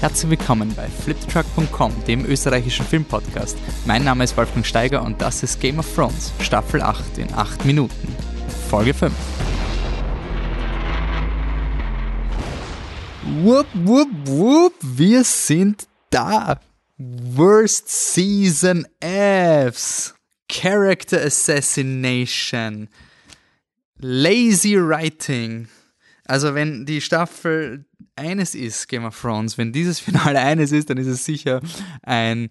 Herzlich willkommen bei fliptruck.com, dem österreichischen Filmpodcast. Mein Name ist Wolfgang Steiger und das ist Game of Thrones, Staffel 8 in 8 Minuten. Folge 5. Wupp, wupp, wupp, wir sind da. Worst Season Fs. Character Assassination. Lazy Writing. Also wenn die Staffel eines ist, Game of Thrones, wenn dieses Finale eines ist, dann ist es sicher ein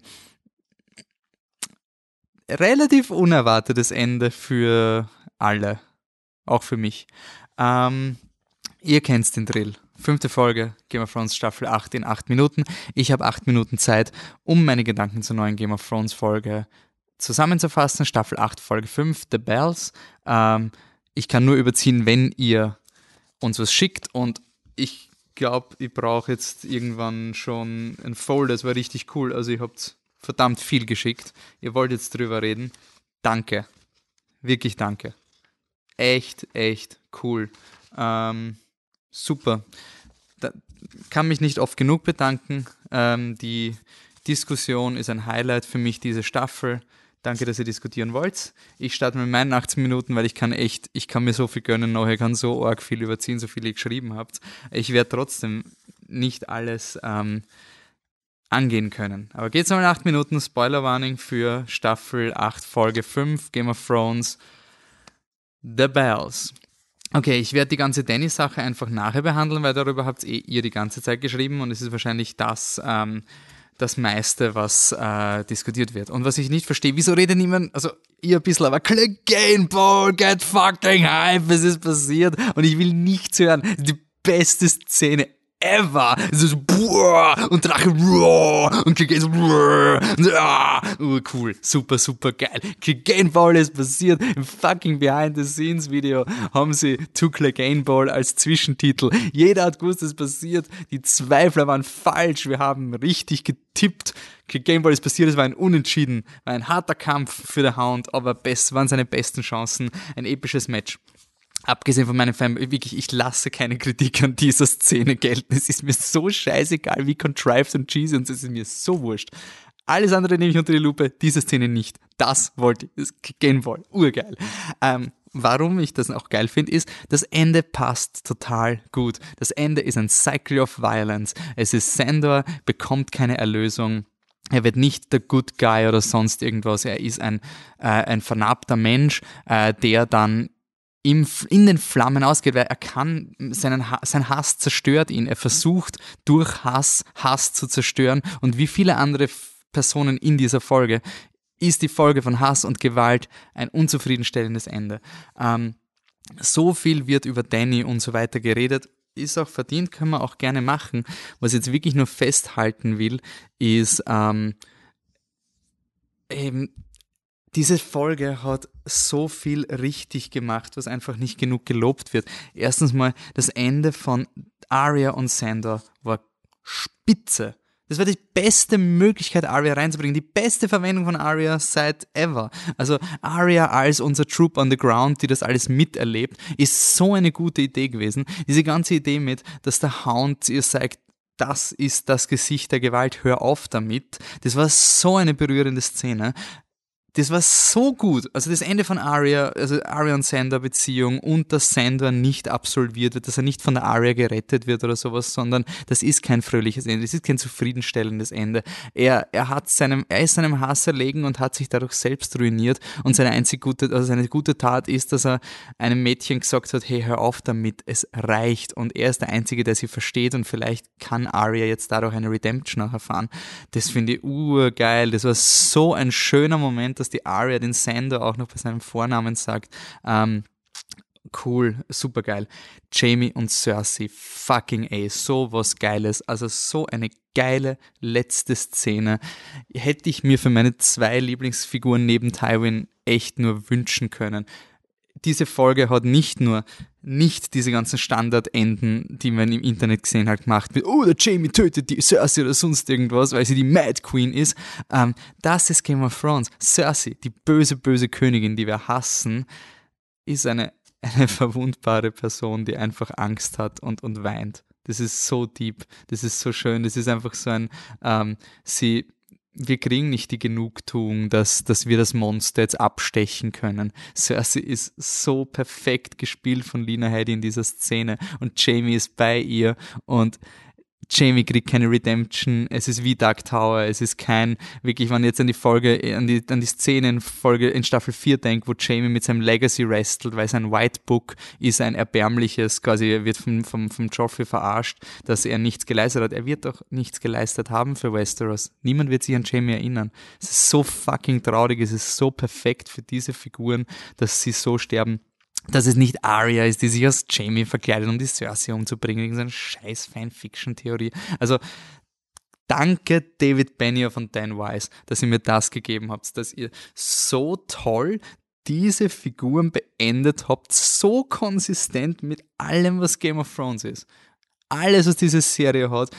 relativ unerwartetes Ende für alle. Auch für mich. Ähm, ihr kennt den Drill. Fünfte Folge, Game of Thrones Staffel 8 in 8 Minuten. Ich habe 8 Minuten Zeit, um meine Gedanken zur neuen Game of Thrones Folge zusammenzufassen. Staffel 8, Folge 5, The Bells. Ähm, ich kann nur überziehen, wenn ihr uns was schickt und ich glaube, ich brauche jetzt irgendwann schon ein Folder. Das war richtig cool. Also ihr habt verdammt viel geschickt. Ihr wollt jetzt drüber reden. Danke. Wirklich danke. Echt, echt cool. Ähm, super. Da kann mich nicht oft genug bedanken. Ähm, die Diskussion ist ein Highlight für mich, diese Staffel. Danke, dass ihr diskutieren wollt. Ich starte mit meinen 18 Minuten, weil ich kann echt, ich kann mir so viel gönnen noch, ich kann so arg viel überziehen, so viel ihr geschrieben habt. Ich werde trotzdem nicht alles ähm, angehen können. Aber geht's mal in 8 Minuten. Spoiler-Warning für Staffel 8, Folge 5, Game of Thrones, The Bells. Okay, ich werde die ganze Danny-Sache einfach nachher behandeln, weil darüber habt eh ihr die ganze Zeit geschrieben und es ist wahrscheinlich das, ähm, das meiste, was äh, diskutiert wird. Und was ich nicht verstehe, wieso redet niemand, also ihr ein bisschen, aber click Game Ball, get fucking hype, es ist passiert und ich will nichts hören. Die beste Szene ever. So, so boah, und Drache boah, und Clegane so boah, und ah, oh, cool, super, super geil. Clegane Ball ist passiert. Im fucking Behind-the-Scenes-Video haben sie To Clegane Ball als Zwischentitel. Jeder hat gewusst, es passiert. Die Zweifler waren falsch. Wir haben richtig getippt. Clegane Ball ist passiert. Es war ein Unentschieden. War ein harter Kampf für den Hound, aber best, waren seine besten Chancen. Ein episches Match abgesehen von meinem Fan, wirklich, ich lasse keine Kritik an dieser Szene gelten. Es ist mir so scheißegal, wie contrived und cheesy und es ist mir so wurscht. Alles andere nehme ich unter die Lupe, diese Szene nicht. Das wollte ich, gehen wollen. Urgeil. Ähm, warum ich das auch geil finde, ist, das Ende passt total gut. Das Ende ist ein Cycle of Violence. Es ist Sandor, bekommt keine Erlösung. Er wird nicht der Good Guy oder sonst irgendwas. Er ist ein, äh, ein vernarbter Mensch, äh, der dann in den Flammen ausgeht, weil er kann, seinen, sein Hass zerstört ihn. Er versucht durch Hass, Hass zu zerstören und wie viele andere Personen in dieser Folge ist die Folge von Hass und Gewalt ein unzufriedenstellendes Ende. Ähm, so viel wird über Danny und so weiter geredet, ist auch verdient, können wir auch gerne machen. Was ich jetzt wirklich nur festhalten will, ist ähm, eben diese Folge hat so viel richtig gemacht, was einfach nicht genug gelobt wird. Erstens mal, das Ende von Arya und Sandor war spitze. Das war die beste Möglichkeit, Arya reinzubringen. Die beste Verwendung von Arya seit ever. Also Arya als unser Troop on the Ground, die das alles miterlebt, ist so eine gute Idee gewesen. Diese ganze Idee mit, dass der Hound ihr sagt, das ist das Gesicht der Gewalt, hör auf damit. Das war so eine berührende Szene das war so gut. Also das Ende von Arya, also Arya und Sander Beziehung und dass Sander nicht absolviert wird, dass er nicht von der Arya gerettet wird oder sowas, sondern das ist kein fröhliches Ende, das ist kein zufriedenstellendes Ende. Er, er hat seinem, er ist seinem Hass erlegen und hat sich dadurch selbst ruiniert und seine einzige gute, also seine gute Tat ist, dass er einem Mädchen gesagt hat, hey, hör auf damit, es reicht und er ist der Einzige, der sie versteht und vielleicht kann Arya jetzt dadurch eine Redemption erfahren. Das finde ich urgeil, das war so ein schöner Moment, dass dass die Aria den Sender auch noch bei seinem Vornamen sagt. Ähm, cool, super geil. Jamie und Cersei, fucking A, so was Geiles. Also so eine geile letzte Szene. Hätte ich mir für meine zwei Lieblingsfiguren neben Tywin echt nur wünschen können diese Folge hat nicht nur nicht diese ganzen Standardenden, die man im Internet gesehen hat, gemacht mit, oh, der Jamie tötet die Cersei oder sonst irgendwas, weil sie die Mad Queen ist. Ähm, das ist Game of Thrones. Cersei, die böse, böse Königin, die wir hassen, ist eine, eine verwundbare Person, die einfach Angst hat und, und weint. Das ist so deep, das ist so schön, das ist einfach so ein, ähm, sie, wir kriegen nicht die Genugtuung, dass, dass wir das Monster jetzt abstechen können. Cersei ist so perfekt gespielt von Lina Headey in dieser Szene und Jamie ist bei ihr und Jamie kriegt keine Redemption, es ist wie Dark Tower, es ist kein, wirklich, wenn ich jetzt an die Folge, an die, an die Szene in Folge in Staffel 4 denke, wo Jamie mit seinem Legacy wrestelt, weil sein White Book ist ein erbärmliches, quasi, er wird vom, vom, vom Joffrey verarscht, dass er nichts geleistet hat. Er wird doch nichts geleistet haben für Westeros. Niemand wird sich an Jamie erinnern. Es ist so fucking traurig, es ist so perfekt für diese Figuren, dass sie so sterben dass es nicht Arya ist, die sich als Jamie verkleidet, um die Cersei umzubringen. Irgendeine scheiß Fanfiction-Theorie. Also, danke David Benioff und Dan Wise, dass ihr mir das gegeben habt, dass ihr so toll diese Figuren beendet habt, so konsistent mit allem, was Game of Thrones ist. Alles, was diese Serie hat,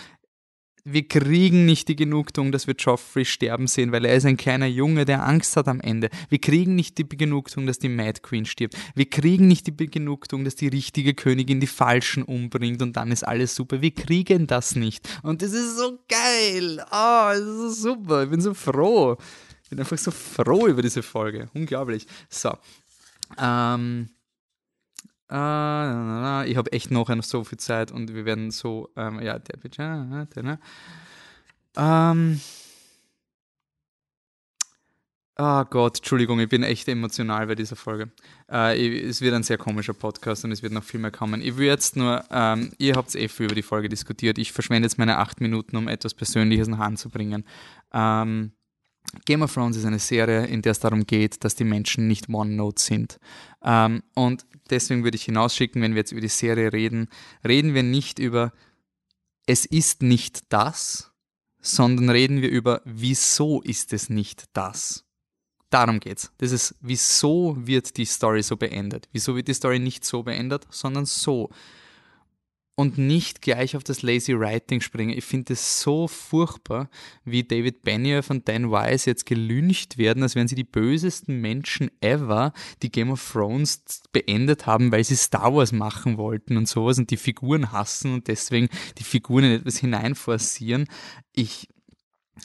wir kriegen nicht die Genugtuung, dass wir Joffrey sterben sehen, weil er ist ein kleiner Junge, der Angst hat am Ende. Wir kriegen nicht die Genugtuung, dass die Mad Queen stirbt. Wir kriegen nicht die Genugtuung, dass die richtige Königin die Falschen umbringt und dann ist alles super. Wir kriegen das nicht. Und das ist so geil. Oh, das ist so super. Ich bin so froh. Ich bin einfach so froh über diese Folge. Unglaublich. So. Ähm, Uh, ich habe echt noch so viel Zeit und wir werden so, ähm, ja, der äh, der, ne? Ähm, oh Gott, Entschuldigung, ich bin echt emotional bei dieser Folge. Ich, es wird ein sehr komischer Podcast und es wird noch viel mehr kommen. Ich will jetzt nur, ähm, ihr habt eh viel über die Folge diskutiert. Ich verschwende jetzt meine acht Minuten, um etwas Persönliches nach Hand zu bringen. Ähm, Game of Thrones ist eine Serie, in der es darum geht, dass die Menschen nicht OneNote sind. Ähm, und deswegen würde ich hinausschicken, wenn wir jetzt über die Serie reden, reden wir nicht über es ist nicht das, sondern reden wir über wieso ist es nicht das. Darum geht's. Das ist, wieso wird die Story so beendet? Wieso wird die Story nicht so beendet, sondern so? Und nicht gleich auf das Lazy Writing springen. Ich finde es so furchtbar, wie David Benioff und Dan Wise jetzt gelüncht werden, als wären sie die bösesten Menschen ever, die Game of Thrones beendet haben, weil sie Star Wars machen wollten und sowas und die Figuren hassen und deswegen die Figuren in etwas hineinforcieren. Ich,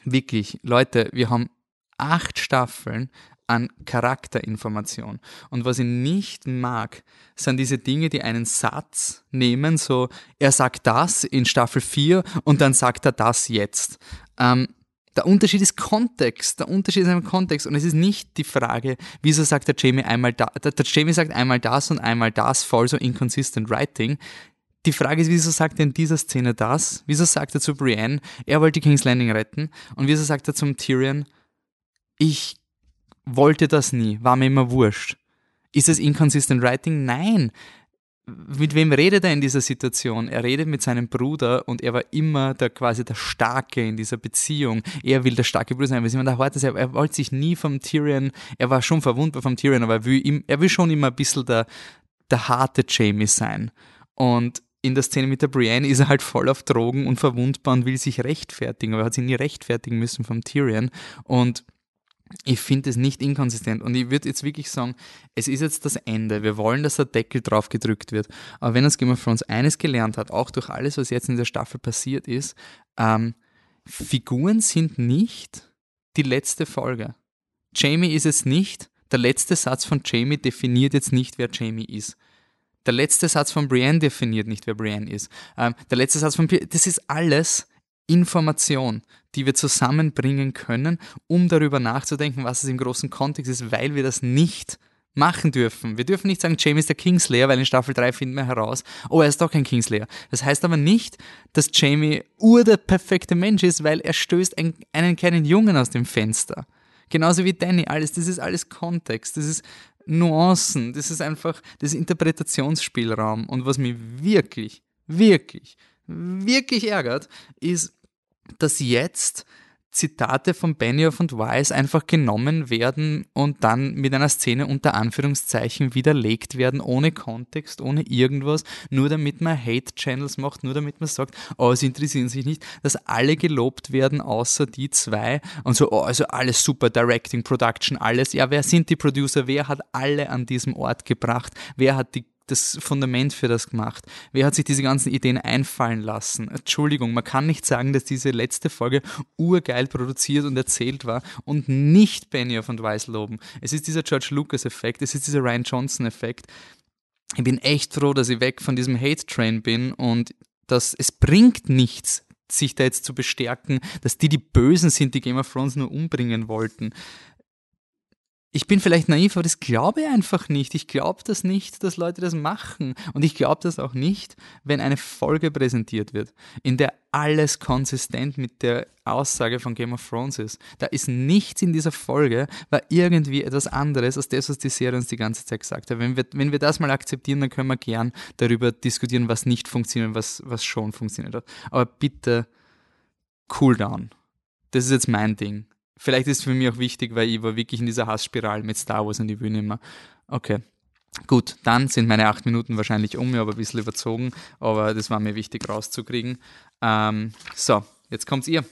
wirklich, Leute, wir haben acht Staffeln an Charakterinformation. Und was ich nicht mag, sind diese Dinge, die einen Satz nehmen, so, er sagt das in Staffel 4 und dann sagt er das jetzt. Ähm, der Unterschied ist Kontext. Der Unterschied ist ein Kontext. Und es ist nicht die Frage, wieso sagt der Jamie einmal da, der, Jamie sagt einmal das und einmal das, voll so inconsistent writing. Die Frage ist, wieso sagt er in dieser Szene das? Wieso sagt er zu Brienne, er wollte King's Landing retten? Und wieso sagt er zum Tyrion, ich wollte das nie, war mir immer wurscht. Ist es inconsistent writing? Nein. Mit wem redet er in dieser Situation? Er redet mit seinem Bruder und er war immer der quasi der Starke in dieser Beziehung. Er will der starke Bruder sein, weil immer der Harte er, er wollte sich nie vom Tyrion, er war schon verwundbar vom Tyrion, aber er will, ihm, er will schon immer ein bisschen der, der harte Jamie sein. Und in der Szene mit der Brienne ist er halt voll auf Drogen und verwundbar und will sich rechtfertigen, aber er hat sich nie rechtfertigen müssen vom Tyrion. Und ich finde es nicht inkonsistent und ich würde jetzt wirklich sagen, es ist jetzt das Ende. Wir wollen, dass der Deckel drauf gedrückt wird. Aber wenn das Game of Thrones eines gelernt hat, auch durch alles, was jetzt in der Staffel passiert ist, ähm, Figuren sind nicht die letzte Folge. Jamie ist es nicht. Der letzte Satz von Jamie definiert jetzt nicht, wer Jamie ist. Der letzte Satz von Brienne definiert nicht, wer Brienne ist. Ähm, der letzte Satz von P das ist alles Information, die wir zusammenbringen können, um darüber nachzudenken, was es im großen Kontext ist, weil wir das nicht machen dürfen. Wir dürfen nicht sagen, Jamie ist der Kingslayer, weil in Staffel 3 finden wir heraus, oh, er ist doch kein Kingslayer. Das heißt aber nicht, dass Jamie ur der perfekte Mensch ist, weil er stößt einen, einen kleinen Jungen aus dem Fenster. Genauso wie Danny, alles, das ist alles Kontext, das ist Nuancen, das ist einfach das Interpretationsspielraum. Und was mich wirklich, wirklich wirklich ärgert, ist, dass jetzt Zitate von Benioff und Weiss einfach genommen werden und dann mit einer Szene unter Anführungszeichen widerlegt werden, ohne Kontext, ohne irgendwas, nur damit man Hate-Channels macht, nur damit man sagt, oh, sie interessieren sich nicht, dass alle gelobt werden, außer die zwei und so, oh, also alles super, Directing, Production, alles. Ja, wer sind die Producer? Wer hat alle an diesem Ort gebracht? Wer hat die das Fundament für das gemacht? Wer hat sich diese ganzen Ideen einfallen lassen? Entschuldigung, man kann nicht sagen, dass diese letzte Folge urgeil produziert und erzählt war und nicht Benioff und Weiss loben. Es ist dieser George Lucas-Effekt, es ist dieser Ryan Johnson-Effekt. Ich bin echt froh, dass ich weg von diesem Hate-Train bin und dass es bringt nichts, sich da jetzt zu bestärken, dass die die Bösen sind, die Game of Thrones nur umbringen wollten ich bin vielleicht naiv, aber das glaube ich einfach nicht. Ich glaube das nicht, dass Leute das machen. Und ich glaube das auch nicht, wenn eine Folge präsentiert wird, in der alles konsistent mit der Aussage von Game of Thrones ist. Da ist nichts in dieser Folge, war irgendwie etwas anderes als das, was die Serie uns die ganze Zeit gesagt hat. Wenn wir, wenn wir das mal akzeptieren, dann können wir gern darüber diskutieren, was nicht funktioniert was, was schon funktioniert hat. Aber bitte cool down. Das ist jetzt mein Ding. Vielleicht ist es für mich auch wichtig, weil ich war wirklich in dieser Hassspirale mit Star Wars und ich will mehr. Okay. Gut, dann sind meine acht Minuten wahrscheinlich um, mir aber ein bisschen überzogen, aber das war mir wichtig rauszukriegen. Ähm, so, jetzt kommt's ihr.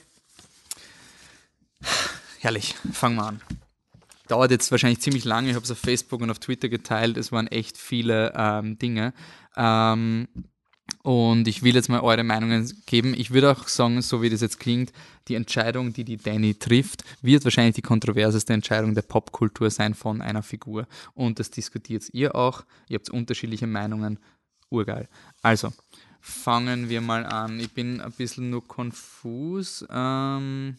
Herrlich, fangen wir an. Dauert jetzt wahrscheinlich ziemlich lange, ich habe es auf Facebook und auf Twitter geteilt, es waren echt viele ähm, Dinge. Ähm, und ich will jetzt mal eure Meinungen geben. Ich würde auch sagen, so wie das jetzt klingt, die Entscheidung, die die Danny trifft, wird wahrscheinlich die kontroverseste Entscheidung der Popkultur sein von einer Figur. Und das diskutiert ihr auch. Ihr habt unterschiedliche Meinungen. Urgeil. Also, fangen wir mal an. Ich bin ein bisschen nur konfus. Ähm,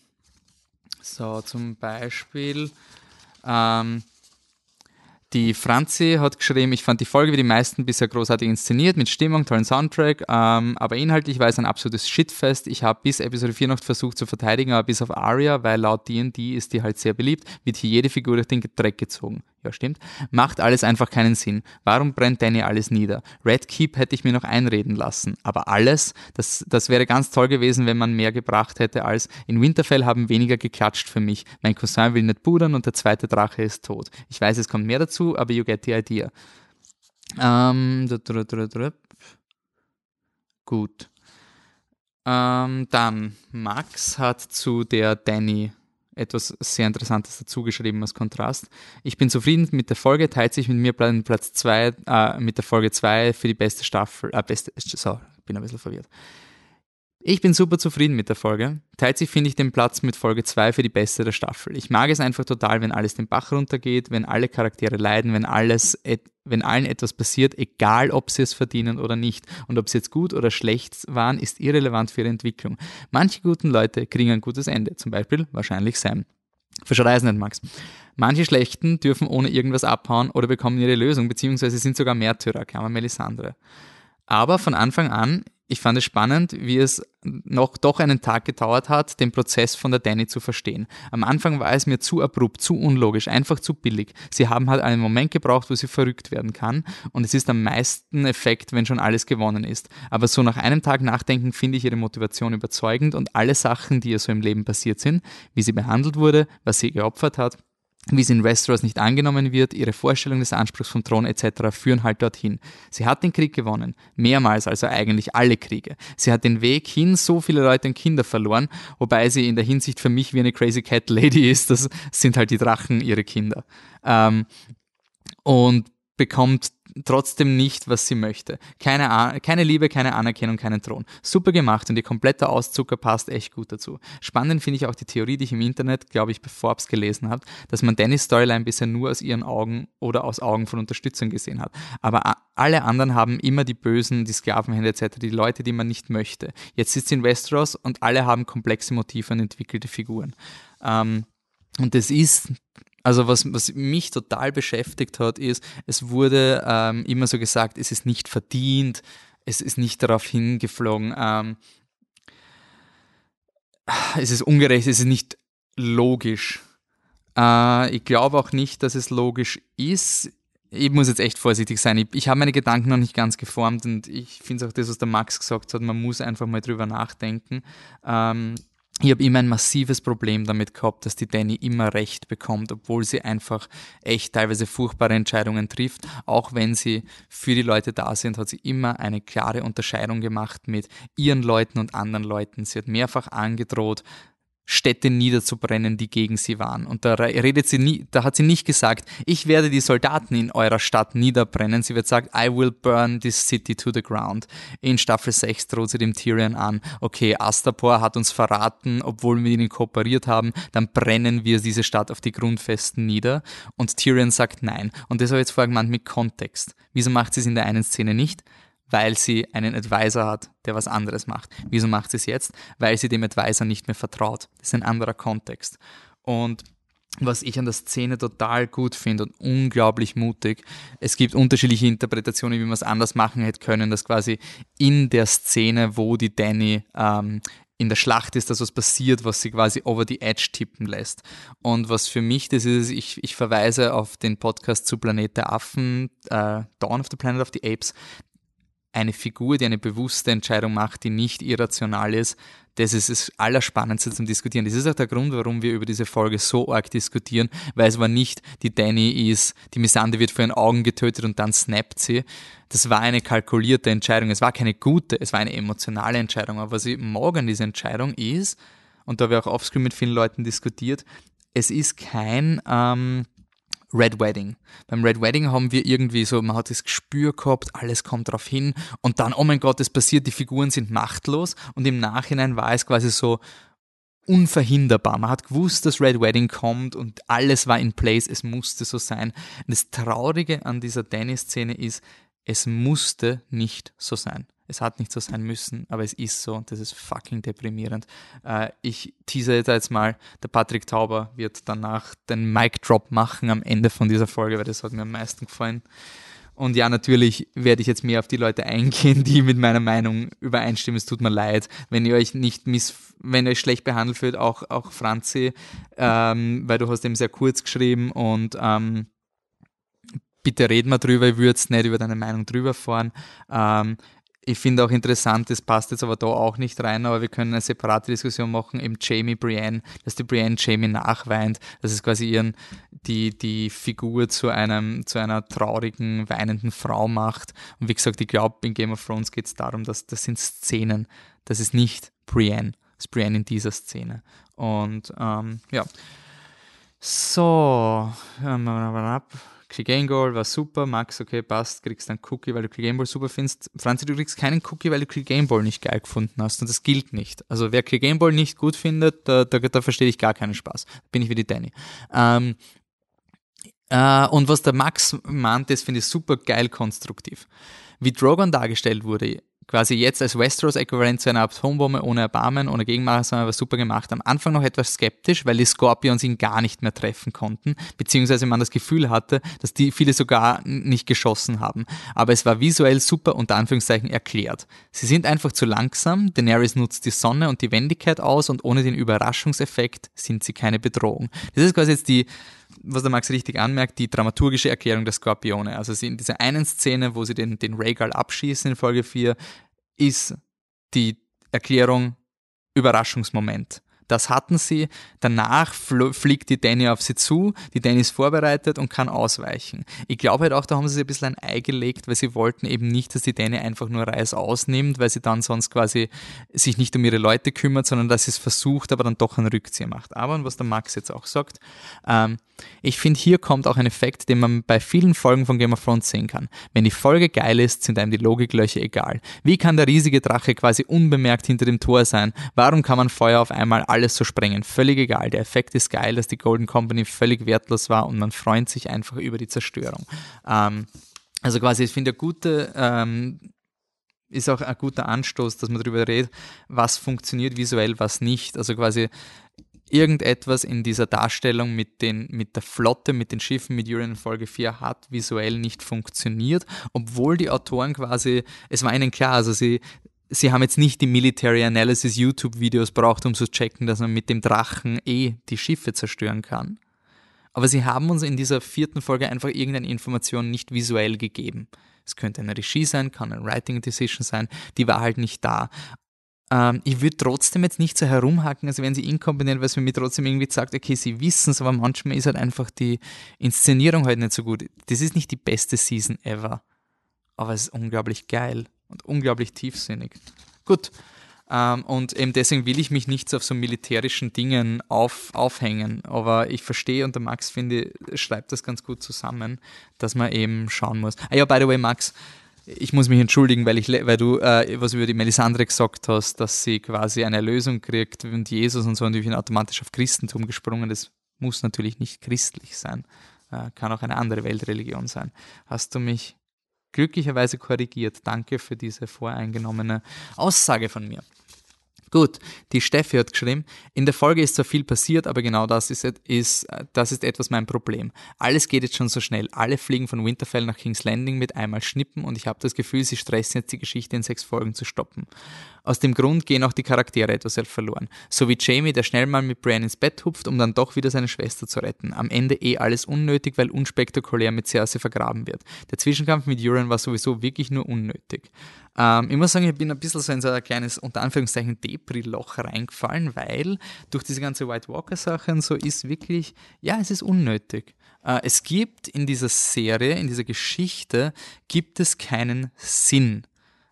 so, zum Beispiel. Ähm, die Franzi hat geschrieben, ich fand die Folge wie die meisten bisher großartig inszeniert, mit Stimmung, tollen Soundtrack, ähm, aber inhaltlich war es ein absolutes Shitfest. Ich habe bis Episode 4 noch versucht zu verteidigen, aber bis auf Arya, weil laut D&D ist die halt sehr beliebt, wird hier jede Figur durch den Dreck gezogen ja stimmt, macht alles einfach keinen Sinn. Warum brennt Danny alles nieder? Red Keep hätte ich mir noch einreden lassen, aber alles, das, das wäre ganz toll gewesen, wenn man mehr gebracht hätte als in Winterfell haben weniger geklatscht für mich. Mein Cousin will nicht pudern und der zweite Drache ist tot. Ich weiß, es kommt mehr dazu, aber you get the idea. Ähm, gut. Ähm, dann, Max hat zu der Danny etwas sehr Interessantes dazu geschrieben als Kontrast. Ich bin zufrieden mit der Folge, teilt sich mit mir Platz 2, äh, mit der Folge 2 für die beste Staffel, äh, beste, so, bin ein bisschen verwirrt. Ich bin super zufrieden mit der Folge. Teilt sich, finde ich, den Platz mit Folge 2 für die beste der Staffel. Ich mag es einfach total, wenn alles den Bach runtergeht, wenn alle Charaktere leiden, wenn alles, wenn allen etwas passiert, egal ob sie es verdienen oder nicht. Und ob sie jetzt gut oder schlecht waren, ist irrelevant für ihre Entwicklung. Manche guten Leute kriegen ein gutes Ende. Zum Beispiel wahrscheinlich Sam. Verschrei es nicht, Max. Manche Schlechten dürfen ohne irgendwas abhauen oder bekommen ihre Lösung, beziehungsweise sind sogar Märtyrer, Klammer Melisandre. Aber von Anfang an ich fand es spannend, wie es noch doch einen Tag gedauert hat, den Prozess von der Danny zu verstehen. Am Anfang war es mir zu abrupt, zu unlogisch, einfach zu billig. Sie haben halt einen Moment gebraucht, wo sie verrückt werden kann und es ist am meisten Effekt, wenn schon alles gewonnen ist. Aber so nach einem Tag Nachdenken finde ich ihre Motivation überzeugend und alle Sachen, die ihr so im Leben passiert sind, wie sie behandelt wurde, was sie geopfert hat, wie sie in Westeros nicht angenommen wird, ihre Vorstellung des Anspruchs vom Thron etc. führen halt dorthin. Sie hat den Krieg gewonnen, mehrmals, also eigentlich alle Kriege. Sie hat den Weg hin so viele Leute und Kinder verloren, wobei sie in der Hinsicht für mich wie eine Crazy Cat Lady ist, das sind halt die Drachen ihre Kinder. Ähm, und bekommt trotzdem nicht, was sie möchte. Keine, keine Liebe, keine Anerkennung, keinen Thron. Super gemacht und ihr kompletter Auszucker passt echt gut dazu. Spannend finde ich auch die Theorie, die ich im Internet, glaube ich, bei Forbes gelesen habe, dass man Dannys Storyline bisher nur aus ihren Augen oder aus Augen von Unterstützern gesehen hat. Aber alle anderen haben immer die Bösen, die Sklavenhände etc., die Leute, die man nicht möchte. Jetzt sitzt sie in Westeros und alle haben komplexe Motive und entwickelte Figuren. Ähm, und das ist also was, was mich total beschäftigt hat, ist, es wurde ähm, immer so gesagt, es ist nicht verdient, es ist nicht darauf hingeflogen, ähm, es ist ungerecht, es ist nicht logisch. Äh, ich glaube auch nicht, dass es logisch ist. Ich muss jetzt echt vorsichtig sein. Ich, ich habe meine Gedanken noch nicht ganz geformt und ich finde es auch das, was der Max gesagt hat, man muss einfach mal drüber nachdenken. Ähm, ich habe immer ein massives Problem damit gehabt, dass die Danny immer recht bekommt, obwohl sie einfach echt teilweise furchtbare Entscheidungen trifft. Auch wenn sie für die Leute da sind, hat sie immer eine klare Unterscheidung gemacht mit ihren Leuten und anderen Leuten. Sie hat mehrfach angedroht, Städte niederzubrennen, die gegen sie waren. Und da redet sie nie, da hat sie nicht gesagt, ich werde die Soldaten in eurer Stadt niederbrennen. Sie wird sagen, I will burn this city to the ground. In Staffel 6 droht sie dem Tyrion an, okay, Astapor hat uns verraten, obwohl wir mit ihnen kooperiert haben, dann brennen wir diese Stadt auf die Grundfesten nieder. Und Tyrion sagt nein. Und das habe ich jetzt vorher gemeint mit Kontext. Wieso macht sie es in der einen Szene nicht? Weil sie einen Advisor hat, der was anderes macht. Wieso macht sie es jetzt? Weil sie dem Advisor nicht mehr vertraut. Das ist ein anderer Kontext. Und was ich an der Szene total gut finde und unglaublich mutig. Es gibt unterschiedliche Interpretationen, wie man es anders machen hätte können, dass quasi in der Szene, wo die Danny ähm, in der Schlacht ist, dass was passiert, was sie quasi over the edge tippen lässt. Und was für mich das ist, ich, ich verweise auf den Podcast zu Planet der Affen, äh, Dawn of the Planet of the Apes eine Figur, die eine bewusste Entscheidung macht, die nicht irrational ist, das ist das Allerspannendste zum Diskutieren. Das ist auch der Grund, warum wir über diese Folge so arg diskutieren, weil es war nicht, die Danny ist, die Missande wird vor ihren Augen getötet und dann snappt sie. Das war eine kalkulierte Entscheidung. Es war keine gute, es war eine emotionale Entscheidung. Aber was ich mag an dieser Entscheidung ist, und da habe ich auch offscreen mit vielen Leuten diskutiert, es ist kein, ähm, Red Wedding. Beim Red Wedding haben wir irgendwie so, man hat das Gespür gehabt, alles kommt drauf hin und dann, oh mein Gott, es passiert, die Figuren sind machtlos und im Nachhinein war es quasi so unverhinderbar. Man hat gewusst, dass Red Wedding kommt und alles war in place, es musste so sein. Und das Traurige an dieser Danny-Szene ist, es musste nicht so sein. Es hat nicht so sein müssen, aber es ist so und das ist fucking deprimierend. Äh, ich tease jetzt mal, der Patrick Tauber wird danach den Mic Drop machen am Ende von dieser Folge, weil das hat mir am meisten gefallen. Und ja, natürlich werde ich jetzt mehr auf die Leute eingehen, die mit meiner Meinung übereinstimmen. Es tut mir leid, wenn ihr euch nicht miss, wenn ihr euch schlecht behandelt fühlt, auch, auch Franzi, ähm, weil du hast eben sehr kurz geschrieben und ähm, bitte red mal drüber, ich würde jetzt nicht über deine Meinung drüber fahren. Ähm, ich finde auch interessant, das passt jetzt aber da auch nicht rein, aber wir können eine separate Diskussion machen, eben Jamie Brienne, dass die Brienne Jamie nachweint, dass es quasi ihren, die, die Figur zu einem, zu einer traurigen, weinenden Frau macht. Und wie gesagt, ich glaube, in Game of Thrones geht es darum, dass das sind Szenen, das ist nicht Brienne, das ist Brienne in dieser Szene. Und ähm, ja. So. Game Goal war super, Max, okay, passt, kriegst einen Cookie, weil du Game Ball super findest. Franzi, du kriegst keinen Cookie, weil du Game Ball nicht geil gefunden hast und das gilt nicht. Also wer Game Ball nicht gut findet, da, da, da verstehe ich gar keinen Spaß. Bin ich wie die Danny. Ähm, äh, und was der Max meint, das finde ich super geil konstruktiv. Wie Drogon dargestellt wurde, quasi jetzt als Westeros-Äquivalent zu einer Atombombe ohne Erbarmen, ohne Gegenmaßnahmen, war super gemacht. Am Anfang noch etwas skeptisch, weil die Scorpions ihn gar nicht mehr treffen konnten, beziehungsweise man das Gefühl hatte, dass die viele sogar nicht geschossen haben. Aber es war visuell super unter Anführungszeichen erklärt. Sie sind einfach zu langsam, Daenerys nutzt die Sonne und die Wendigkeit aus und ohne den Überraschungseffekt sind sie keine Bedrohung. Das ist quasi jetzt die was der Max richtig anmerkt, die dramaturgische Erklärung der Skorpione. Also sie in dieser einen Szene, wo sie den, den Rhaegal abschießen in Folge 4, ist die Erklärung Überraschungsmoment. Das hatten sie. Danach fliegt die Danny auf sie zu. Die Danny ist vorbereitet und kann ausweichen. Ich glaube halt auch, da haben sie sich ein bisschen ein Ei gelegt, weil sie wollten eben nicht, dass die Danny einfach nur Reis ausnimmt, weil sie dann sonst quasi sich nicht um ihre Leute kümmert, sondern dass sie es versucht, aber dann doch einen Rückzieher macht. Aber, und was der Max jetzt auch sagt, ähm, ich finde, hier kommt auch ein Effekt, den man bei vielen Folgen von Game of Thrones sehen kann. Wenn die Folge geil ist, sind einem die Logiklöcher egal. Wie kann der riesige Drache quasi unbemerkt hinter dem Tor sein? Warum kann man Feuer auf einmal alles so sprengen? Völlig egal. Der Effekt ist geil, dass die Golden Company völlig wertlos war und man freut sich einfach über die Zerstörung. Ähm, also quasi, ich finde, eine gute ähm, ist auch ein guter Anstoß, dass man darüber redet, was funktioniert visuell, was nicht. Also quasi irgendetwas in dieser Darstellung mit, den, mit der Flotte, mit den Schiffen, mit Urian Folge 4 hat visuell nicht funktioniert, obwohl die Autoren quasi, es war ihnen klar, also sie, sie haben jetzt nicht die Military Analysis YouTube-Videos braucht, um zu checken, dass man mit dem Drachen eh die Schiffe zerstören kann. Aber sie haben uns in dieser vierten Folge einfach irgendeine Information nicht visuell gegeben. Es könnte eine Regie sein, kann ein Writing Decision sein, die war halt nicht da. Ähm, ich würde trotzdem jetzt nicht so herumhacken, als wären sie inkompetent, weil es mir trotzdem irgendwie sagt, okay, sie wissen es, aber manchmal ist halt einfach die Inszenierung halt nicht so gut. Das ist nicht die beste Season ever, aber es ist unglaublich geil und unglaublich tiefsinnig. Gut, Ähm, und eben deswegen will ich mich nicht auf so militärischen Dingen auf, aufhängen. Aber ich verstehe und der Max, finde, schreibt das ganz gut zusammen, dass man eben schauen muss. Ah ja, by the way, Max, ich muss mich entschuldigen, weil, ich, weil du äh, was über die Melisandre gesagt hast, dass sie quasi eine Erlösung kriegt und Jesus und so und ich bin automatisch auf Christentum gesprungen. Das muss natürlich nicht christlich sein. Äh, kann auch eine andere Weltreligion sein. Hast du mich glücklicherweise korrigiert. Danke für diese voreingenommene Aussage von mir. Gut, die Steffi hat geschrieben, in der Folge ist zwar viel passiert, aber genau das ist, ist, das ist etwas mein Problem. Alles geht jetzt schon so schnell. Alle fliegen von Winterfell nach King's Landing mit einmal Schnippen und ich habe das Gefühl, sie stressen jetzt die Geschichte in sechs Folgen zu stoppen. Aus dem Grund gehen auch die Charaktere etwas verloren. So wie Jamie, der schnell mal mit Brian ins Bett hupft, um dann doch wieder seine Schwester zu retten. Am Ende eh alles unnötig, weil unspektakulär mit Cersei vergraben wird. Der Zwischenkampf mit Euron war sowieso wirklich nur unnötig. Ähm, ich muss sagen, ich bin ein bisschen so in so ein kleines, unter Anführungszeichen, Depri-Loch reingefallen, weil durch diese ganze White Walker-Sache und so ist wirklich, ja, es ist unnötig. Äh, es gibt in dieser Serie, in dieser Geschichte, gibt es keinen Sinn.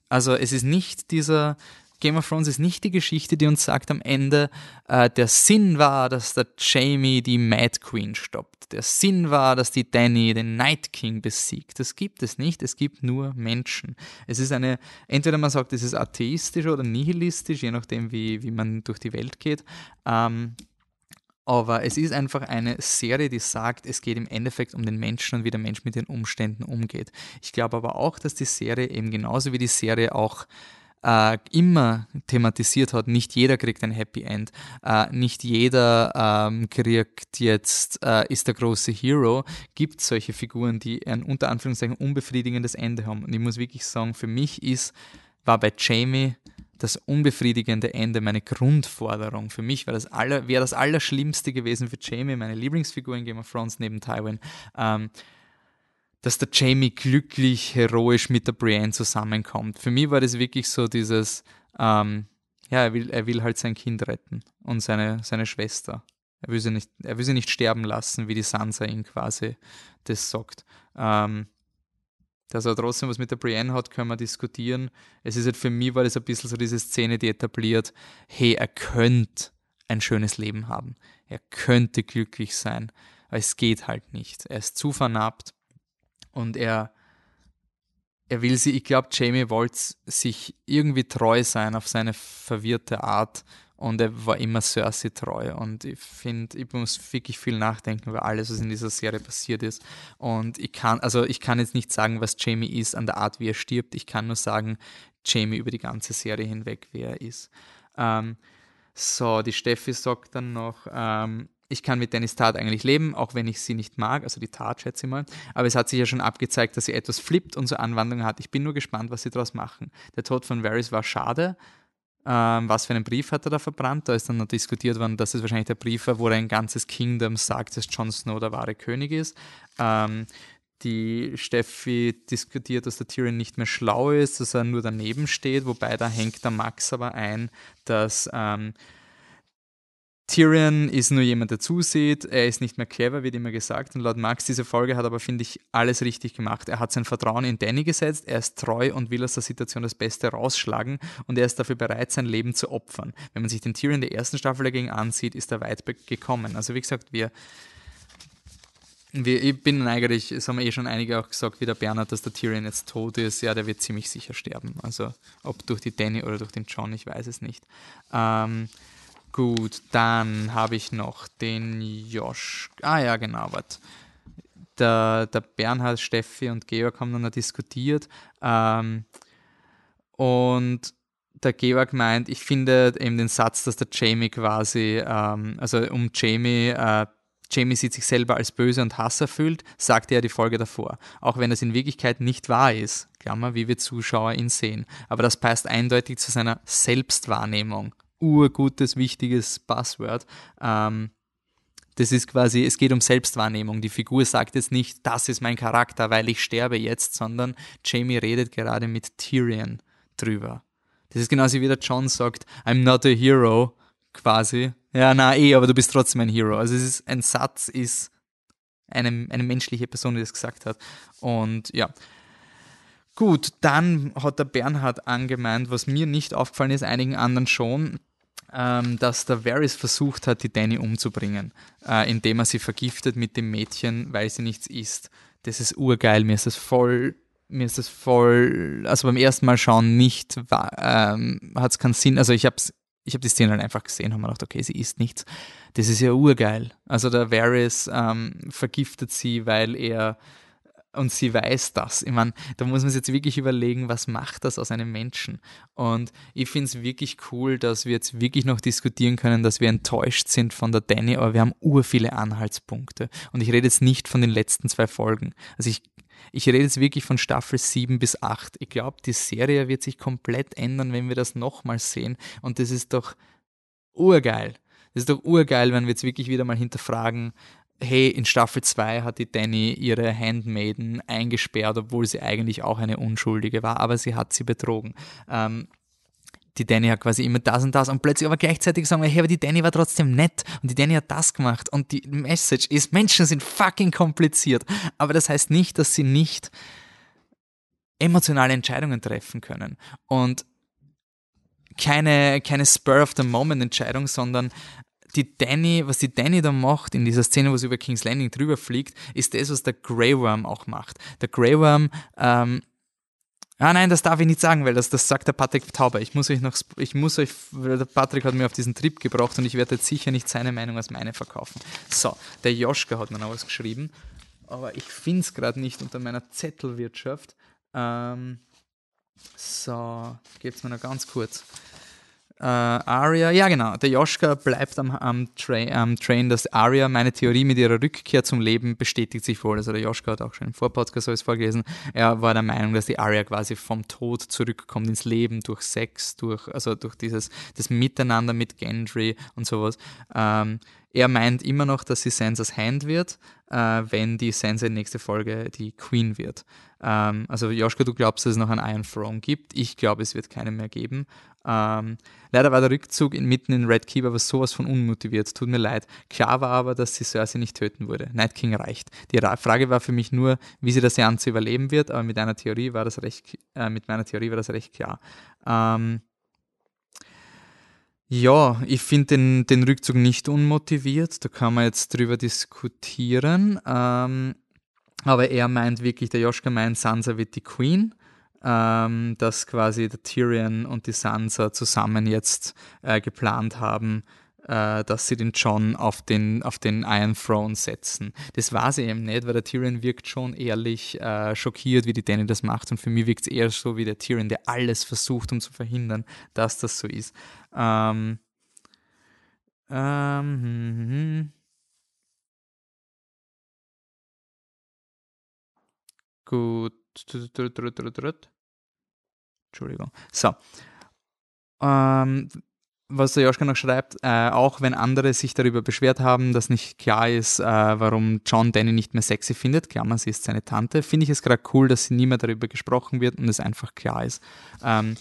Also es ist nicht dieser, Game of Thrones ist nicht die Geschichte, die uns sagt am Ende, äh, der Sinn war, dass der Jamie die Mad Queen stoppt. Der Sinn war, dass die Danny den Night King besiegt. Das gibt es nicht. Es gibt nur Menschen. Es ist eine, entweder man sagt, es ist atheistisch oder nihilistisch, je nachdem, wie, wie man durch die Welt geht. Ähm, aber es ist einfach eine Serie, die sagt, es geht im Endeffekt um den Menschen und wie der Mensch mit den Umständen umgeht. Ich glaube aber auch, dass die Serie eben genauso wie die Serie auch äh, immer thematisiert hat, nicht jeder kriegt ein Happy End, äh, nicht jeder ähm, kriegt jetzt, äh, ist der große Hero, gibt solche Figuren, die ein unter Anführungszeichen unbefriedigendes Ende haben. Und ich muss wirklich sagen, für mich ist, war bei Jamie das unbefriedigende Ende meine Grundforderung. Für mich wäre das, aller, wär das Allerschlimmste gewesen für Jamie, meine Lieblingsfigur in Game of Thrones neben Tywin. Ähm, dass der Jamie glücklich, heroisch mit der Brienne zusammenkommt. Für mich war das wirklich so dieses, ähm, ja, er will, er will halt sein Kind retten und seine, seine Schwester. Er will, sie nicht, er will sie nicht sterben lassen, wie die Sansa ihn quasi das sagt. Ähm, dass er trotzdem was mit der Brienne hat, können wir diskutieren. Es ist halt für mich war das ein bisschen so diese Szene, die etabliert, hey, er könnte ein schönes Leben haben. Er könnte glücklich sein. Aber es geht halt nicht. Er ist zu vernarbt und er, er will sie, ich glaube, Jamie wollte sich irgendwie treu sein auf seine verwirrte Art und er war immer Cersei treu. Und ich finde, ich muss wirklich viel nachdenken über alles, was in dieser Serie passiert ist. Und ich kann, also ich kann jetzt nicht sagen, was Jamie ist an der Art, wie er stirbt, ich kann nur sagen, Jamie über die ganze Serie hinweg, wer er ist. Ähm, so, die Steffi sagt dann noch, ähm, ich kann mit Dennis Tat eigentlich leben, auch wenn ich sie nicht mag, also die Tat schätze ich mal. Aber es hat sich ja schon abgezeigt, dass sie etwas flippt und so Anwandlungen hat. Ich bin nur gespannt, was sie daraus machen. Der Tod von Varys war schade. Ähm, was für einen Brief hat er da verbrannt? Da ist dann noch diskutiert worden, dass es wahrscheinlich der Brief war, wo ein ganzes Kingdom sagt, dass Jon Snow der wahre König ist. Ähm, die Steffi diskutiert, dass der Tyrion nicht mehr schlau ist, dass er nur daneben steht, wobei da hängt der Max aber ein, dass ähm, Tyrion ist nur jemand, der zusieht, er ist nicht mehr clever, wird immer gesagt. Und laut Max, diese Folge hat aber, finde ich, alles richtig gemacht. Er hat sein Vertrauen in Danny gesetzt, er ist treu und will aus der Situation das Beste rausschlagen und er ist dafür bereit, sein Leben zu opfern. Wenn man sich den Tyrion der ersten Staffel dagegen ansieht, ist er weit gekommen. Also wie gesagt, wir, wir ich bin eigentlich, das haben eh schon einige auch gesagt, wie der Bernhard, dass der Tyrion jetzt tot ist, ja, der wird ziemlich sicher sterben. Also ob durch die Danny oder durch den John, ich weiß es nicht. Ähm, Gut, dann habe ich noch den Josh. Ah ja, genau, was. Der, der Bernhard, Steffi und Georg haben dann diskutiert. Ähm, und der Georg meint, ich finde eben den Satz, dass der Jamie quasi, ähm, also um Jamie, äh, Jamie sieht sich selber als böse und hasserfüllt, sagte er die Folge davor. Auch wenn es in Wirklichkeit nicht wahr ist, Klammer, wie wir Zuschauer ihn sehen. Aber das passt eindeutig zu seiner Selbstwahrnehmung urgutes, wichtiges Passwort. Ähm, das ist quasi, es geht um Selbstwahrnehmung. Die Figur sagt jetzt nicht, das ist mein Charakter, weil ich sterbe jetzt, sondern Jamie redet gerade mit Tyrion drüber. Das ist genauso wie der John sagt, I'm not a hero, quasi. Ja, na eh, aber du bist trotzdem ein Hero. Also es ist, ein Satz ist eine, eine menschliche Person, die das gesagt hat. Und ja. Gut, dann hat der Bernhard angemeint, was mir nicht aufgefallen ist, einigen anderen schon, ähm, dass der Varys versucht hat, die Danny umzubringen, äh, indem er sie vergiftet mit dem Mädchen, weil sie nichts isst. Das ist urgeil, mir ist das voll, mir ist das voll, also beim ersten Mal schauen nicht, ähm, hat es keinen Sinn, also ich habe ich hab die Szene halt einfach gesehen, habe mir gedacht, okay, sie isst nichts. Das ist ja urgeil. Also der Varys ähm, vergiftet sie, weil er und sie weiß das. Ich meine, da muss man sich jetzt wirklich überlegen, was macht das aus einem Menschen? Und ich finde es wirklich cool, dass wir jetzt wirklich noch diskutieren können, dass wir enttäuscht sind von der Danny, aber wir haben ur viele Anhaltspunkte. Und ich rede jetzt nicht von den letzten zwei Folgen. Also ich, ich rede jetzt wirklich von Staffel 7 bis 8. Ich glaube, die Serie wird sich komplett ändern, wenn wir das nochmal sehen. Und das ist doch urgeil. Das ist doch urgeil, wenn wir jetzt wirklich wieder mal hinterfragen, hey, in Staffel 2 hat die Danny ihre Handmaiden eingesperrt, obwohl sie eigentlich auch eine Unschuldige war, aber sie hat sie betrogen. Ähm, die Danny hat quasi immer das und das und plötzlich aber gleichzeitig sagen wir, hey, aber die Danny war trotzdem nett und die Danny hat das gemacht und die Message ist, Menschen sind fucking kompliziert. Aber das heißt nicht, dass sie nicht emotionale Entscheidungen treffen können und keine, keine Spur-of-the-Moment-Entscheidung, sondern die Danny, was die Danny da macht in dieser Szene, wo sie über King's Landing drüber fliegt, ist das, was der Grey Worm auch macht. Der Grey Worm, ähm, Ah nein, das darf ich nicht sagen, weil das, das sagt der Patrick Tauber. Ich muss euch noch, ich muss euch, der Patrick hat mir auf diesen Trip gebracht und ich werde jetzt sicher nicht seine Meinung als meine verkaufen. So, der Joschka hat mir noch was geschrieben, aber ich finde es gerade nicht unter meiner Zettelwirtschaft. Ähm, so, es mir noch ganz kurz. Äh, Aria, ja genau, der Joschka bleibt am, am, Tra am, Train, dass Aria, meine Theorie mit ihrer Rückkehr zum Leben bestätigt sich wohl. Also der Joschka hat auch schon im Vorpodcast alles vorgelesen. Er war der Meinung, dass die Aria quasi vom Tod zurückkommt ins Leben durch Sex, durch, also durch dieses das Miteinander mit Gendry und sowas. Ähm, er meint immer noch, dass sie Sansas Hand wird, äh, wenn die Sansa in nächste Folge die Queen wird. Ähm, also Joschka, du glaubst, dass es noch einen Iron Throne gibt. Ich glaube, es wird keinen mehr geben. Ähm, leider war der Rückzug mitten in Red Keep aber sowas von unmotiviert. Tut mir leid. Klar war aber, dass sie Cersei nicht töten würde. Night King reicht. Die Frage war für mich nur, wie sie das Ganze überleben wird, aber mit einer Theorie war das recht, äh, mit meiner Theorie war das recht klar. Ähm, ja, ich finde den, den Rückzug nicht unmotiviert. Da kann man jetzt drüber diskutieren. Ähm, aber er meint wirklich, der Joschka meint, Sansa wird die Queen. Ähm, dass quasi der Tyrion und die Sansa zusammen jetzt äh, geplant haben, äh, dass sie den John auf den, auf den Iron Throne setzen. Das war sie eben nicht, weil der Tyrion wirkt schon ehrlich äh, schockiert, wie die Danny das macht. Und für mich wirkt es eher so wie der Tyrion, der alles versucht, um zu verhindern, dass das so ist. Ähm, ähm, hm, hm, hm. Gut. Entschuldigung. So. Ähm, was der Joschka noch schreibt, äh, auch wenn andere sich darüber beschwert haben, dass nicht klar ist, äh, warum John Danny nicht mehr sexy findet, Klammer, sie ist seine Tante, finde ich es gerade cool, dass nie mehr darüber gesprochen wird und es einfach klar ist. Ähm,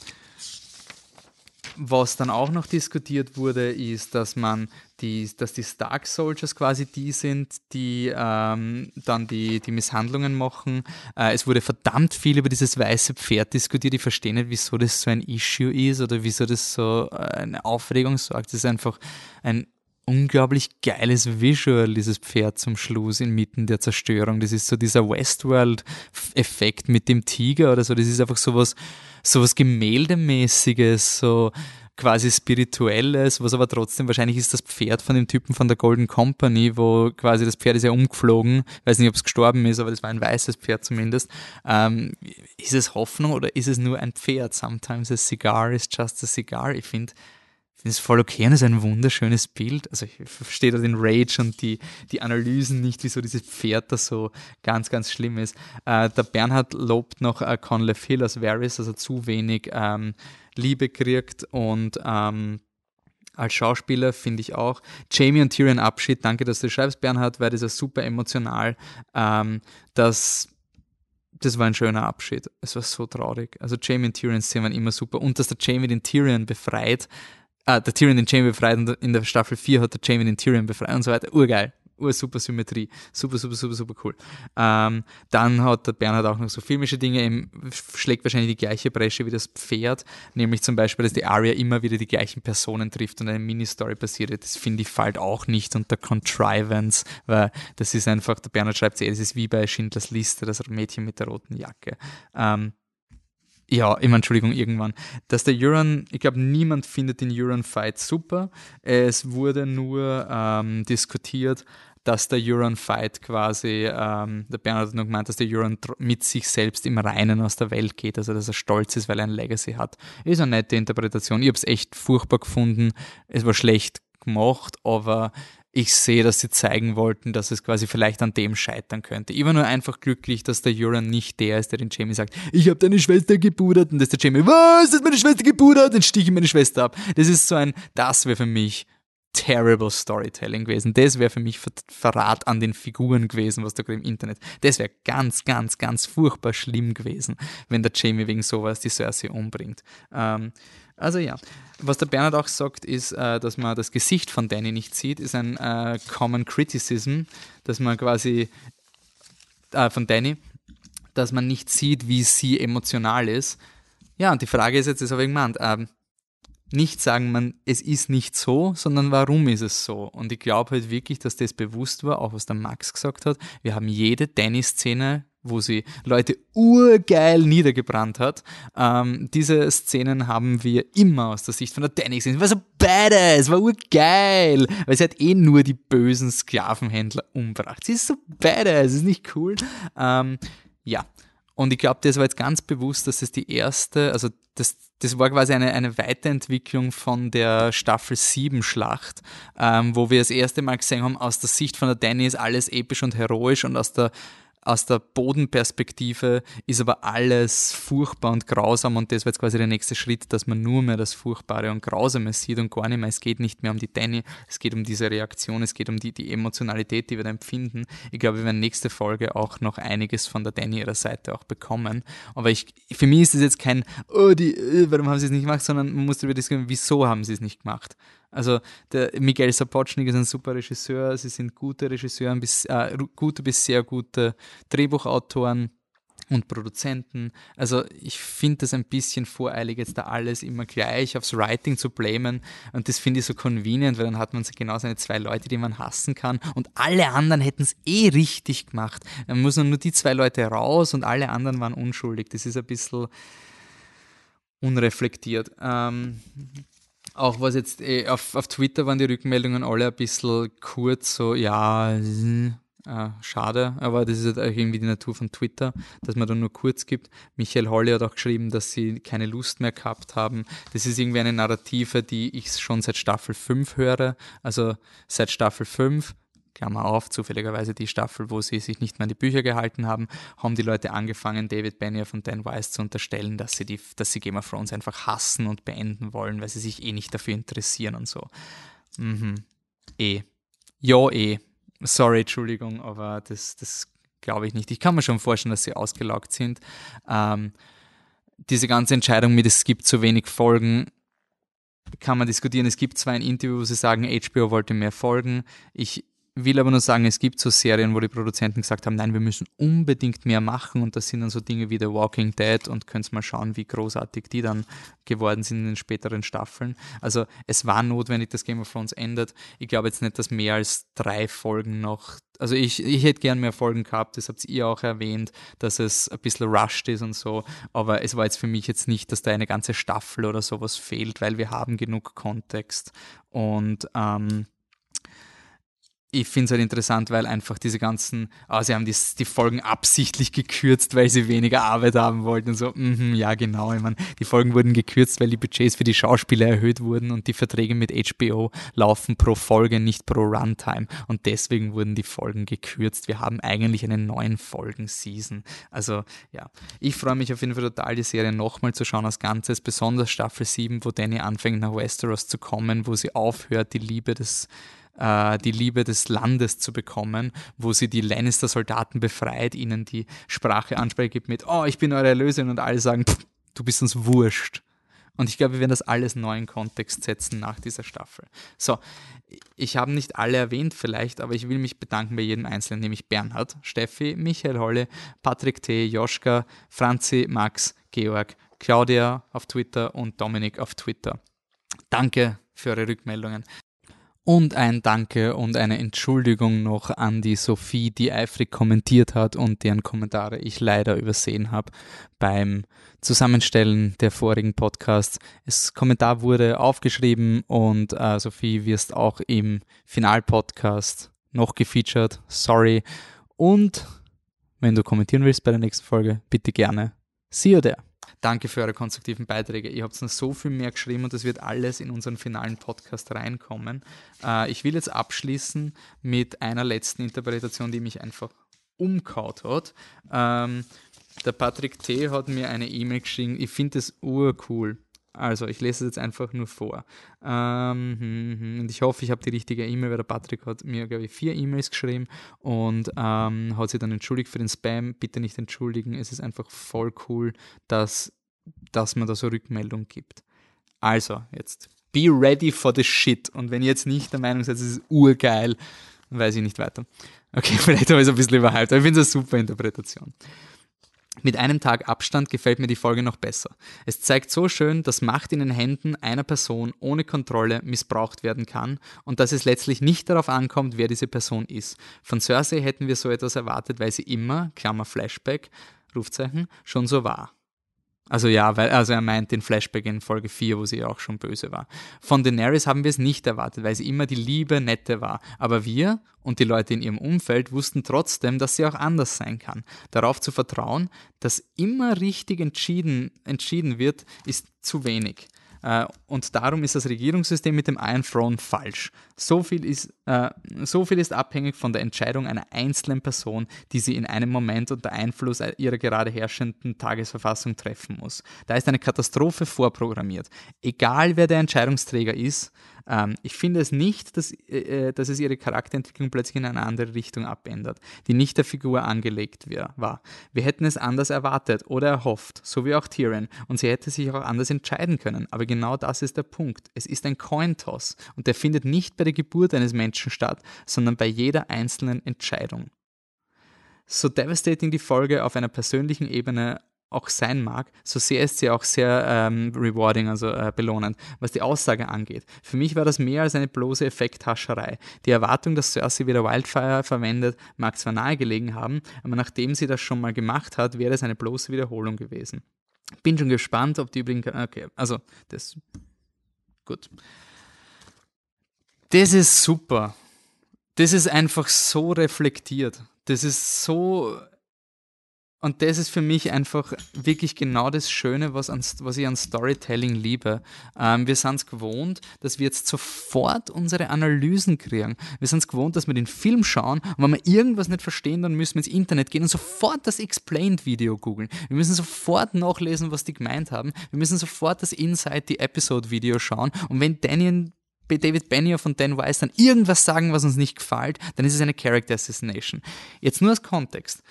was dann auch noch diskutiert wurde, ist, dass man die, dass die Stark Soldiers quasi die sind, die ähm, dann die, die Misshandlungen machen. Äh, es wurde verdammt viel über dieses weiße Pferd diskutiert. Ich verstehe nicht, wieso das so ein Issue ist oder wieso das so äh, eine Aufregung sorgt. Es ist einfach ein unglaublich geiles Visual, dieses Pferd zum Schluss inmitten der Zerstörung. Das ist so dieser Westworld-Effekt mit dem Tiger oder so. Das ist einfach sowas, sowas Gemäldemäßiges, so quasi spirituelles, was aber trotzdem wahrscheinlich ist das Pferd von dem Typen von der Golden Company, wo quasi das Pferd ist ja umgeflogen, weiß nicht, ob es gestorben ist, aber das war ein weißes Pferd zumindest. Ähm, ist es Hoffnung oder ist es nur ein Pferd? Sometimes a cigar is just a cigar. Ich finde, finde es voll okay und ist ein wunderschönes Bild. Also ich verstehe da den Rage und die, die Analysen nicht, wieso dieses Pferd da so ganz, ganz schlimm ist. Äh, der Bernhard lobt noch äh, Conleth Hill als Varys, also zu wenig ähm, Liebe kriegt und ähm, als Schauspieler finde ich auch. Jamie und Tyrion Abschied, danke, dass du schreibst, Bernhard, weil das ist super emotional. Ähm, das das war ein schöner Abschied. Es war so traurig. Also Jamie und Tyrion Szenen waren immer super. Und dass der Jamie den Tyrion befreit, äh, der Tyrion den Jamie befreit und in der Staffel 4 hat der Jamie den Tyrion befreit und so weiter. Urgeil. super Symmetrie. Super, super, super, super cool. Ähm, dann hat der Bernhard auch noch so filmische Dinge, eben schlägt wahrscheinlich die gleiche Bresche wie das Pferd, nämlich zum Beispiel, dass die Aria immer wieder die gleichen Personen trifft und eine Mini-Story passiert. Das finde ich fällt auch nicht unter Contrivance, weil das ist einfach, der Bernhard schreibt es, das ist wie bei Schindlers Liste, das Mädchen mit der roten Jacke. Ähm, ja, immer Entschuldigung, irgendwann. Dass der Euron, ich glaube, niemand findet den Euron-Fight super. Es wurde nur ähm, diskutiert, dass der Euron-Fight quasi, ähm, der Bernhard hat noch gemeint, dass der Euron mit sich selbst im Reinen aus der Welt geht, also dass er stolz ist, weil er ein Legacy hat. Ist eine nette Interpretation. Ich habe es echt furchtbar gefunden. Es war schlecht gemacht, aber ich sehe, dass sie zeigen wollten, dass es quasi vielleicht an dem scheitern könnte. Ich war nur einfach glücklich, dass der Euron nicht der ist, der den Jamie sagt, ich habe deine Schwester gepudert und dass der Jamie, was, ist meine Schwester gepudert? Dann stiche ich meine Schwester ab. Das ist so ein, das wäre für mich terrible Storytelling gewesen. Das wäre für mich Verrat an den Figuren gewesen, was da gerade im Internet. Das wäre ganz, ganz, ganz furchtbar schlimm gewesen, wenn der Jamie wegen sowas die Cersei umbringt. Ähm, also ja, was der Bernhard auch sagt, ist, äh, dass man das Gesicht von Danny nicht sieht, ist ein äh, Common Criticism, dass man quasi äh, von Danny, dass man nicht sieht, wie sie emotional ist. Ja, und die Frage ist jetzt, das habe ich gemeint, ähm, nicht sagen, man, es ist nicht so, sondern warum ist es so? Und ich glaube halt wirklich, dass das bewusst war, auch was der Max gesagt hat. Wir haben jede Danny-Szene wo sie Leute urgeil niedergebrannt hat. Ähm, diese Szenen haben wir immer aus der Sicht von der Danny gesehen. Es war so badass, war urgeil, weil sie hat eh nur die bösen Sklavenhändler umgebracht. Sie ist so badass, ist nicht cool. Ähm, ja, und ich glaube, das war jetzt ganz bewusst, dass es die erste, also das, das war quasi eine, eine Weiterentwicklung von der Staffel 7 Schlacht, ähm, wo wir das erste Mal gesehen haben, aus der Sicht von der Danny ist alles episch und heroisch und aus der aus der Bodenperspektive ist aber alles furchtbar und grausam und das war jetzt quasi der nächste Schritt, dass man nur mehr das Furchtbare und Grausame sieht und gar nicht mehr, es geht nicht mehr um die Danny, es geht um diese Reaktion, es geht um die, die Emotionalität, die wir da empfinden. Ich glaube, wir werden nächste Folge auch noch einiges von der Danny ihrer Seite auch bekommen. Aber ich, für mich ist es jetzt kein, oh, die, äh, warum haben sie es nicht gemacht, sondern man muss darüber diskutieren, wieso haben sie es nicht gemacht. Also der Miguel Sapochnik ist ein super Regisseur, sie sind gute Regisseure, bis, äh, gute bis sehr gute Drehbuchautoren und Produzenten. Also ich finde das ein bisschen voreilig, jetzt da alles immer gleich aufs Writing zu blamen. Und das finde ich so convenient, weil dann hat man genau seine zwei Leute, die man hassen kann. Und alle anderen hätten es eh richtig gemacht. Dann muss nur die zwei Leute raus und alle anderen waren unschuldig. Das ist ein bisschen unreflektiert. Ähm, auch was jetzt eh, auf, auf Twitter waren die Rückmeldungen alle ein bisschen kurz, so ja, äh, schade, aber das ist halt auch irgendwie die Natur von Twitter, dass man da nur kurz gibt. Michael Holly hat auch geschrieben, dass sie keine Lust mehr gehabt haben. Das ist irgendwie eine Narrative, die ich schon seit Staffel 5 höre. Also seit Staffel 5 Klammer auf, zufälligerweise die Staffel, wo sie sich nicht mehr an die Bücher gehalten haben, haben die Leute angefangen, David Benioff und Dan Weiss zu unterstellen, dass sie, die, dass sie Game of Thrones einfach hassen und beenden wollen, weil sie sich eh nicht dafür interessieren und so. Mhm. Eh. Ja, eh. Sorry, Entschuldigung, aber das, das glaube ich nicht. Ich kann mir schon vorstellen, dass sie ausgelaugt sind. Ähm, diese ganze Entscheidung mit, es gibt zu wenig Folgen, kann man diskutieren. Es gibt zwar ein Interview, wo sie sagen, HBO wollte mehr Folgen. Ich will aber nur sagen, es gibt so Serien, wo die Produzenten gesagt haben, nein, wir müssen unbedingt mehr machen und das sind dann so Dinge wie The Walking Dead und könnt mal schauen, wie großartig die dann geworden sind in den späteren Staffeln. Also es war notwendig, dass Game of Thrones endet. Ich glaube jetzt nicht, dass mehr als drei Folgen noch also ich, ich hätte gern mehr Folgen gehabt, das habt ihr auch erwähnt, dass es ein bisschen rushed ist und so, aber es war jetzt für mich jetzt nicht, dass da eine ganze Staffel oder sowas fehlt, weil wir haben genug Kontext und ähm, ich finde es halt interessant, weil einfach diese ganzen, ah, sie haben die, die Folgen absichtlich gekürzt, weil sie weniger Arbeit haben wollten und so, mm, ja genau, ich meine, die Folgen wurden gekürzt, weil die Budgets für die Schauspieler erhöht wurden und die Verträge mit HBO laufen pro Folge, nicht pro Runtime und deswegen wurden die Folgen gekürzt. Wir haben eigentlich eine neuen Folgen-Season. Also ja, ich freue mich auf jeden Fall total, die Serie nochmal zu schauen als Ganzes, besonders Staffel 7, wo Danny anfängt nach Westeros zu kommen, wo sie aufhört, die Liebe des äh, die Liebe des Landes zu bekommen, wo sie die Lannister-Soldaten befreit, ihnen die Sprache anspricht gibt mit, oh, ich bin eure Erlösung und alle sagen, du bist uns wurscht. Und ich glaube, wir werden das alles neu in Kontext setzen nach dieser Staffel. So, ich habe nicht alle erwähnt vielleicht, aber ich will mich bedanken bei jedem Einzelnen, nämlich Bernhard, Steffi, Michael Holle, Patrick T., Joschka, Franzi, Max, Georg, Claudia auf Twitter und Dominik auf Twitter. Danke für eure Rückmeldungen. Und ein Danke und eine Entschuldigung noch an die Sophie, die eifrig kommentiert hat und deren Kommentare ich leider übersehen habe beim Zusammenstellen der vorigen Podcasts. Das Kommentar wurde aufgeschrieben und äh, Sophie wirst auch im Finalpodcast noch gefeatured. Sorry. Und wenn du kommentieren willst bei der nächsten Folge, bitte gerne. See you there. Danke für eure konstruktiven Beiträge. Ihr habt noch so viel mehr geschrieben und das wird alles in unseren finalen Podcast reinkommen. Äh, ich will jetzt abschließen mit einer letzten Interpretation, die mich einfach umkaut hat. Ähm, der Patrick T. hat mir eine E-Mail geschrieben. Ich finde das urcool. Also, ich lese es jetzt einfach nur vor. Ähm, hm, hm, und ich hoffe, ich habe die richtige E-Mail, weil der Patrick hat mir, glaube ich, vier E-Mails geschrieben und ähm, hat sich dann entschuldigt für den Spam. Bitte nicht entschuldigen. Es ist einfach voll cool, dass, dass man da so Rückmeldung gibt. Also, jetzt be ready for the shit. Und wenn ihr jetzt nicht der Meinung seid, es ist urgeil, weiß ich nicht weiter. Okay, vielleicht habe ich es ein bisschen überhyped, aber ich finde es eine super Interpretation. Mit einem Tag Abstand gefällt mir die Folge noch besser. Es zeigt so schön, dass Macht in den Händen einer Person ohne Kontrolle missbraucht werden kann und dass es letztlich nicht darauf ankommt, wer diese Person ist. Von Cersei hätten wir so etwas erwartet, weil sie immer, Klammer Flashback, Rufzeichen, schon so war. Also ja, weil, also er meint den Flashback in Folge 4, wo sie auch schon böse war. Von Daenerys haben wir es nicht erwartet, weil sie immer die liebe, nette war. Aber wir und die Leute in ihrem Umfeld wussten trotzdem, dass sie auch anders sein kann. Darauf zu vertrauen, dass immer richtig entschieden, entschieden wird, ist zu wenig. Äh, und darum ist das Regierungssystem mit dem Iron Throne falsch. So viel, ist, äh, so viel ist abhängig von der Entscheidung einer einzelnen Person, die sie in einem Moment unter Einfluss ihrer gerade herrschenden Tagesverfassung treffen muss. Da ist eine Katastrophe vorprogrammiert. Egal wer der Entscheidungsträger ist, ähm, ich finde es nicht, dass, äh, äh, dass es ihre Charakterentwicklung plötzlich in eine andere Richtung abändert, die nicht der Figur angelegt wär, war. Wir hätten es anders erwartet oder erhofft, so wie auch Tyrion, und sie hätte sich auch anders entscheiden können. Aber genau das ist der Punkt. Es ist ein Cointoss und der findet nicht bei der Geburt eines Menschen statt, sondern bei jeder einzelnen Entscheidung. So devastating die Folge auf einer persönlichen Ebene auch sein mag, so sehr ist sie auch sehr ähm, rewarding, also äh, belohnend, was die Aussage angeht. Für mich war das mehr als eine bloße Effekthascherei. Die Erwartung, dass Cersei wieder Wildfire verwendet, mag zwar nahegelegen haben, aber nachdem sie das schon mal gemacht hat, wäre es eine bloße Wiederholung gewesen. Bin schon gespannt, ob die übrigens. Okay, also das. Gut. Das ist super. Das ist einfach so reflektiert. Das ist so und das ist für mich einfach wirklich genau das Schöne, was, an, was ich an Storytelling liebe. Ähm, wir sind es gewohnt, dass wir jetzt sofort unsere Analysen kriegen. Wir sind es gewohnt, dass wir den Film schauen und wenn wir irgendwas nicht verstehen, dann müssen wir ins Internet gehen und sofort das Explained-Video googeln. Wir müssen sofort nachlesen, was die gemeint haben. Wir müssen sofort das Inside the Episode-Video schauen. Und wenn Daniel David Benioff und Dan Weiss dann irgendwas sagen, was uns nicht gefällt, dann ist es eine Character Assassination. Jetzt nur als Kontext.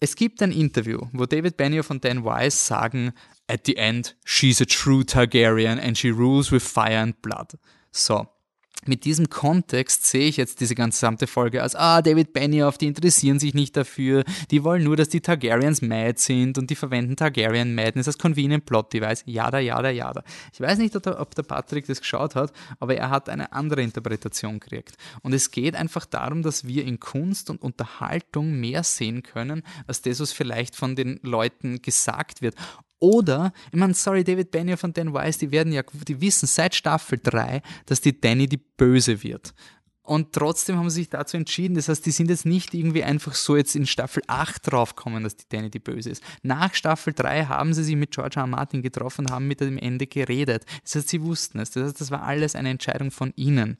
Es gibt ein Interview, wo David Benioff und Dan Weiss sagen, at the end, she's a true Targaryen and she rules with fire and blood. So mit diesem Kontext sehe ich jetzt diese gesamte Folge als, ah, David Benioff, die interessieren sich nicht dafür, die wollen nur, dass die Targaryens mad sind und die verwenden Targaryen Madness als Convenient Plot Device, jada, jada, jada. Ich weiß nicht, ob der Patrick das geschaut hat, aber er hat eine andere Interpretation gekriegt. Und es geht einfach darum, dass wir in Kunst und Unterhaltung mehr sehen können, als das, was vielleicht von den Leuten gesagt wird. Oder, ich meine, sorry, David Benioff und Dan Weiss, die werden ja, die wissen seit Staffel 3, dass die Danny die Böse wird. Und trotzdem haben sie sich dazu entschieden. Das heißt, die sind jetzt nicht irgendwie einfach so jetzt in Staffel 8 draufgekommen, dass die Danny die Böse ist. Nach Staffel 3 haben sie sich mit George R. R. Martin getroffen und haben mit dem Ende geredet. Das heißt, sie wussten es. Das heißt, das war alles eine Entscheidung von ihnen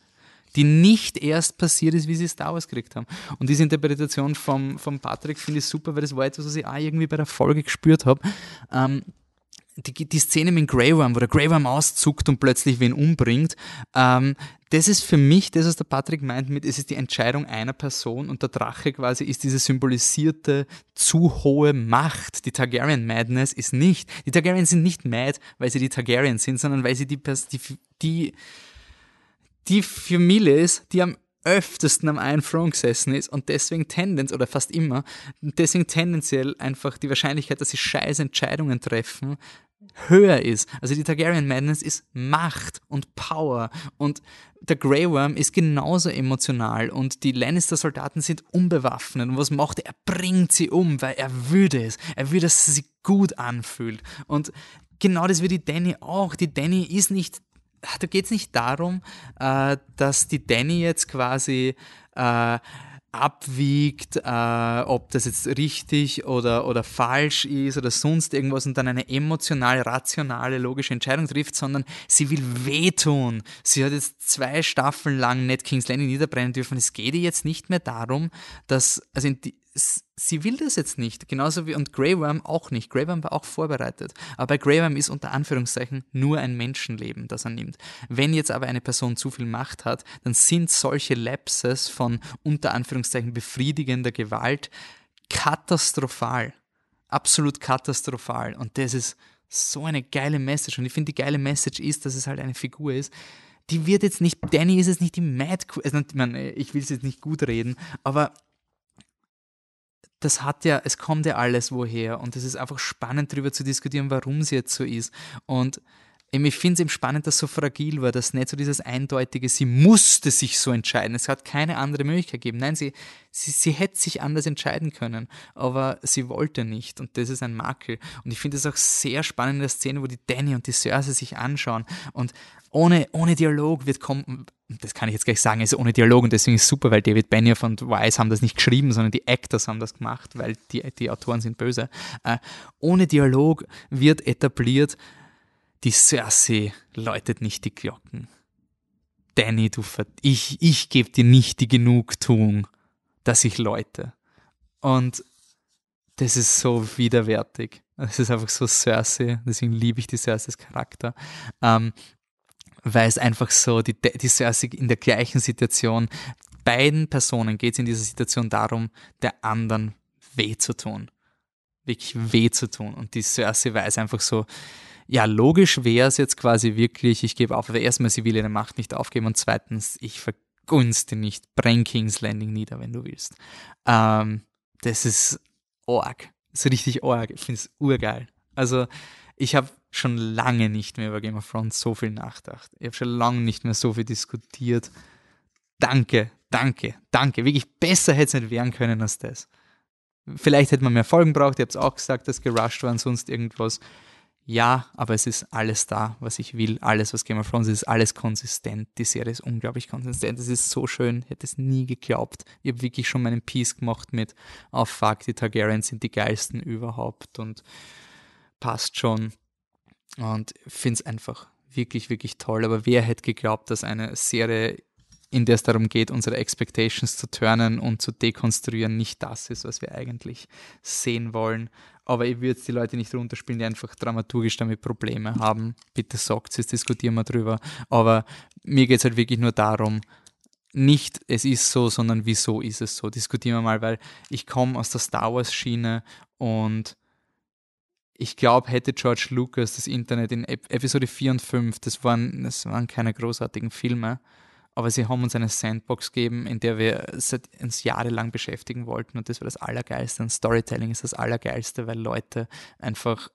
die nicht erst passiert ist, wie sie Star Wars gekriegt haben. Und diese Interpretation vom, vom Patrick finde ich super, weil das war etwas, was ich auch irgendwie bei der Folge gespürt habe. Ähm, die, die Szene mit Grey Worm, wo der Grey Worm auszuckt und plötzlich wen umbringt, ähm, das ist für mich das, was der Patrick meint mit, es ist die Entscheidung einer Person und der Drache quasi ist diese symbolisierte zu hohe Macht. Die Targaryen Madness ist nicht, die Targaryen sind nicht mad, weil sie die Targaryen sind, sondern weil sie die, die, die, die Familie ist, die am öftesten am einen Throne gesessen ist und deswegen tendenz oder fast immer, deswegen tendenziell einfach die Wahrscheinlichkeit, dass sie scheiß Entscheidungen treffen, höher ist. Also die Targaryen Madness ist Macht und Power und der Grey Worm ist genauso emotional und die Lannister-Soldaten sind unbewaffnet und was macht er? Er bringt sie um, weil er würde es. Er würde, dass es sich gut anfühlt und genau das wie die Danny auch. Die Danny ist nicht da geht es nicht darum, äh, dass die Danny jetzt quasi äh, abwiegt, äh, ob das jetzt richtig oder, oder falsch ist oder sonst irgendwas und dann eine emotional, rationale, logische Entscheidung trifft, sondern sie will wehtun. Sie hat jetzt zwei Staffeln lang Ned King's Landing niederbrennen dürfen. Es geht ihr jetzt nicht mehr darum, dass, also die, sie will das jetzt nicht. Genauso wie, und Grey Worm auch nicht. Grey Worm war auch vorbereitet. Aber bei Grey Worm ist unter Anführungszeichen nur ein Menschenleben, das er nimmt. Wenn jetzt aber eine Person zu viel Macht hat, dann sind solche Lapses von unter Anführungszeichen befriedigender Gewalt katastrophal. Absolut katastrophal. Und das ist so eine geile Message. Und ich finde, die geile Message ist, dass es halt eine Figur ist, die wird jetzt nicht, Danny ist jetzt nicht die Mad Queen, also, ich, ich will es jetzt nicht gut reden, aber das hat ja, es kommt ja alles woher und es ist einfach spannend darüber zu diskutieren, warum sie jetzt so ist. Und ich finde es eben spannend, dass es so fragil war, dass nicht so dieses eindeutige, sie musste sich so entscheiden. Es hat keine andere Möglichkeit gegeben. Nein, sie, sie, sie hätte sich anders entscheiden können, aber sie wollte nicht und das ist ein Makel. Und ich finde es auch sehr spannend in der Szene, wo die Danny und die Cersei sich anschauen und ohne, ohne Dialog wird kommen, das kann ich jetzt gleich sagen, ist ohne Dialog und deswegen ist es super, weil David Benioff und Weiss haben das nicht geschrieben, sondern die Actors haben das gemacht, weil die, die Autoren sind böse. Äh, ohne Dialog wird etabliert, die Cersei läutet nicht die Glocken. Danny, du ich, ich gebe dir nicht die Genugtuung, dass ich läute. Und das ist so widerwärtig. Es ist einfach so Cersei, deswegen liebe ich die Cerseis Charakter. Ähm, weil es einfach so, die, die Cersei in der gleichen Situation, beiden Personen geht es in dieser Situation darum, der anderen weh zu tun. Wirklich weh zu tun. Und die Cersei weiß einfach so, ja, logisch wäre es jetzt quasi wirklich, ich gebe auf, aber erstmal, sie will ihre Macht nicht aufgeben und zweitens, ich vergunste nicht, bring King's Landing nieder, wenn du willst. Ähm, das ist org. Das ist richtig org. Ich finde es urgeil. Also, ich habe schon lange nicht mehr über Game of Thrones so viel nachgedacht. Ich habe schon lange nicht mehr so viel diskutiert. Danke, danke, danke. Wirklich besser hätte es nicht werden können als das. Vielleicht hätte man mehr Folgen braucht. Ihr habt es auch gesagt, dass gerusht war und sonst irgendwas. Ja, aber es ist alles da, was ich will. Alles, was Game of Thrones ist, ist alles konsistent. Die Serie ist unglaublich konsistent. Es ist so schön. Ich hätte es nie geglaubt. Ich habe wirklich schon meinen Peace gemacht mit, oh fuck, die Targaryens sind die geilsten überhaupt und passt schon. Und finde es einfach wirklich, wirklich toll. Aber wer hätte geglaubt, dass eine Serie, in der es darum geht, unsere Expectations zu turnen und zu dekonstruieren, nicht das ist, was wir eigentlich sehen wollen. Aber ich würde die Leute nicht runterspielen, die einfach dramaturgisch damit Probleme haben. Bitte sagt es, diskutieren wir drüber. Aber mir geht es halt wirklich nur darum, nicht es ist so, sondern wieso ist es so. Diskutieren wir mal, weil ich komme aus der Star Wars Schiene und ich glaube, hätte George Lucas das Internet in Episode 4 und 5, das waren, das waren keine großartigen Filme, aber sie haben uns eine Sandbox gegeben, in der wir seit uns jahrelang beschäftigen wollten und das war das Allergeilste. Und Storytelling ist das Allergeilste, weil Leute einfach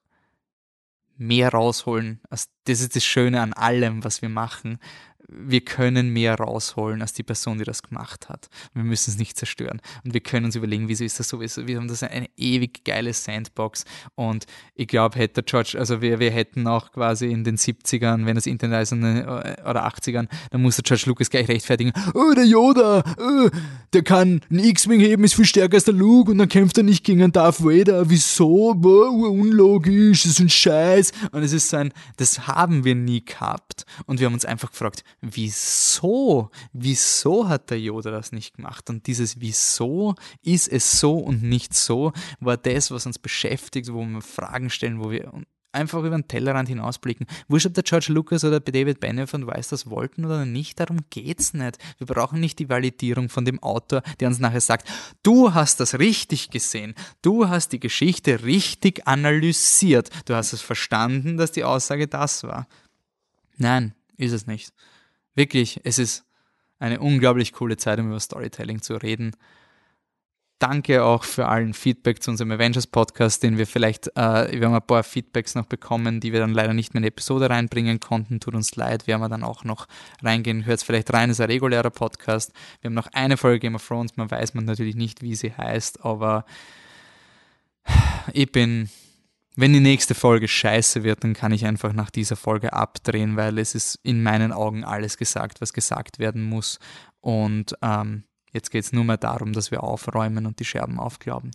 mehr rausholen. das ist das Schöne an allem, was wir machen wir können mehr rausholen als die Person, die das gemacht hat. Wir müssen es nicht zerstören. Und wir können uns überlegen, wieso ist das so? Wir haben das eine ewig geile Sandbox. Und ich glaube, hätte George, also wir, wir hätten auch quasi in den 70ern, wenn das Internet ist, oder 80ern, dann musste George Lucas gleich rechtfertigen, oh, der Yoda, oh, der kann einen X-Wing heben, ist viel stärker als der Luke und dann kämpft er nicht gegen einen Darth Vader. Wieso? Boah, unlogisch, das ist ein Scheiß. Und es ist so ein, das haben wir nie gehabt. Und wir haben uns einfach gefragt, wieso, wieso hat der Yoda das nicht gemacht? Und dieses Wieso ist es so und nicht so, war das, was uns beschäftigt, wo wir Fragen stellen, wo wir einfach über den Tellerrand hinausblicken. Wurscht, ob der George Lucas oder David Benioff und Weiss das wollten oder nicht, darum geht's nicht. Wir brauchen nicht die Validierung von dem Autor, der uns nachher sagt, du hast das richtig gesehen, du hast die Geschichte richtig analysiert, du hast es verstanden, dass die Aussage das war. Nein, ist es nicht. Wirklich, es ist eine unglaublich coole Zeit, um über Storytelling zu reden. Danke auch für allen Feedback zu unserem Avengers Podcast, den wir vielleicht, äh, wir haben ein paar Feedbacks noch bekommen, die wir dann leider nicht mehr in die Episode reinbringen konnten. Tut uns leid, werden wir dann auch noch reingehen. Hört es vielleicht rein, ist ein regulärer Podcast. Wir haben noch eine Folge Game of Thrones, man weiß man natürlich nicht, wie sie heißt, aber ich bin, wenn die nächste Folge scheiße wird, dann kann ich einfach nach dieser Folge abdrehen, weil es ist in meinen Augen alles gesagt, was gesagt werden muss. Und ähm, Jetzt geht es nur mehr darum, dass wir aufräumen und die Scherben aufglauben.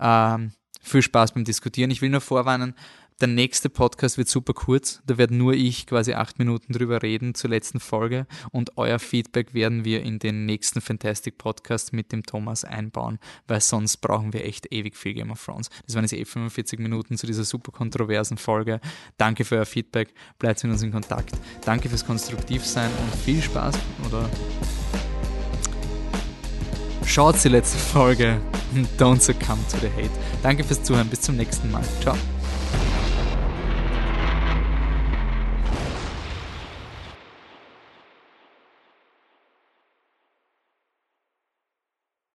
Ähm, viel Spaß beim Diskutieren. Ich will nur vorwarnen, der nächste Podcast wird super kurz. Da werde nur ich quasi acht Minuten drüber reden zur letzten Folge und euer Feedback werden wir in den nächsten Fantastic Podcast mit dem Thomas einbauen, weil sonst brauchen wir echt ewig viel Game of Thrones. Das waren jetzt eh 45 Minuten zu dieser super kontroversen Folge. Danke für euer Feedback. Bleibt mit uns in Kontakt. Danke fürs Konstruktivsein und viel Spaß oder Schaut die letzte Folge. Don't succumb to the hate. Danke fürs Zuhören. Bis zum nächsten Mal. Ciao.